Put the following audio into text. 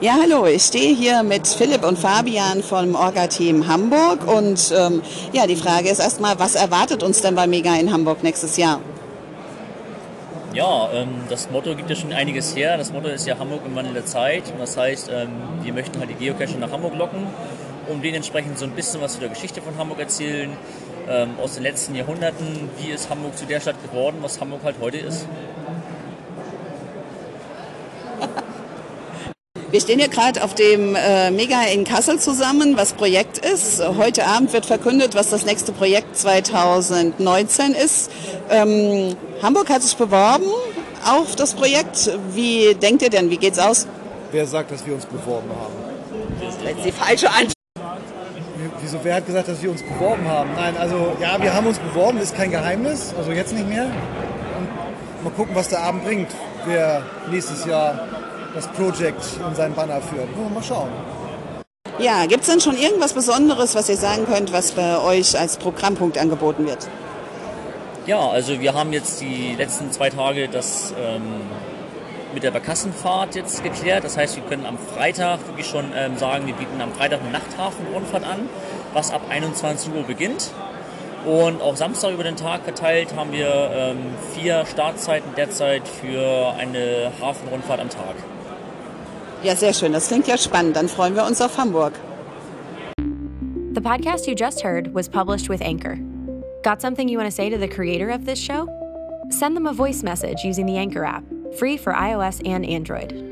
Ja, hallo, ich stehe hier mit Philipp und Fabian vom Orga-Team Hamburg und ähm, ja, die Frage ist erstmal, was erwartet uns denn bei Mega in Hamburg nächstes Jahr? Ja, ähm, das Motto gibt ja schon einiges her. Das Motto ist ja Hamburg im Wandel der Zeit. Und das heißt, ähm, wir möchten halt die Geocacher nach Hamburg locken, um denen entsprechend so ein bisschen was zu der Geschichte von Hamburg erzählen, ähm, aus den letzten Jahrhunderten. Wie ist Hamburg zu der Stadt geworden, was Hamburg halt heute ist? Wir stehen hier gerade auf dem äh, Mega in Kassel zusammen, was Projekt ist. Heute Abend wird verkündet, was das nächste Projekt 2019 ist. Ähm, Hamburg hat sich beworben auf das Projekt. Wie denkt ihr denn, wie geht's aus? Wer sagt, dass wir uns beworben haben? Das ist die falsche Antwort. Wieso, wer hat gesagt, dass wir uns beworben haben? Nein, also ja, wir haben uns beworben, ist kein Geheimnis, also jetzt nicht mehr. Und mal gucken, was der Abend bringt, wer nächstes Jahr das Projekt in seinen Banner führt. Mal schauen. Ja, gibt es denn schon irgendwas Besonderes, was ihr sagen könnt, was bei euch als Programmpunkt angeboten wird? Ja, also wir haben jetzt die letzten zwei Tage das ähm, mit der Barkassenfahrt jetzt geklärt. Das heißt, wir können am Freitag wirklich schon ähm, sagen, wir bieten am Freitag eine Nachthafenrundfahrt an, was ab 21 Uhr beginnt. Und auch Samstag über den Tag verteilt haben wir ähm, vier Startzeiten derzeit für eine Hafenrundfahrt am Tag. Ja, sehr schön. Das klingt ja spannend. Dann freuen wir uns auf Hamburg. The podcast you just heard was published with Anchor. Got something you want to say to the creator of this show? Send them a voice message using the Anchor app, free for iOS and Android.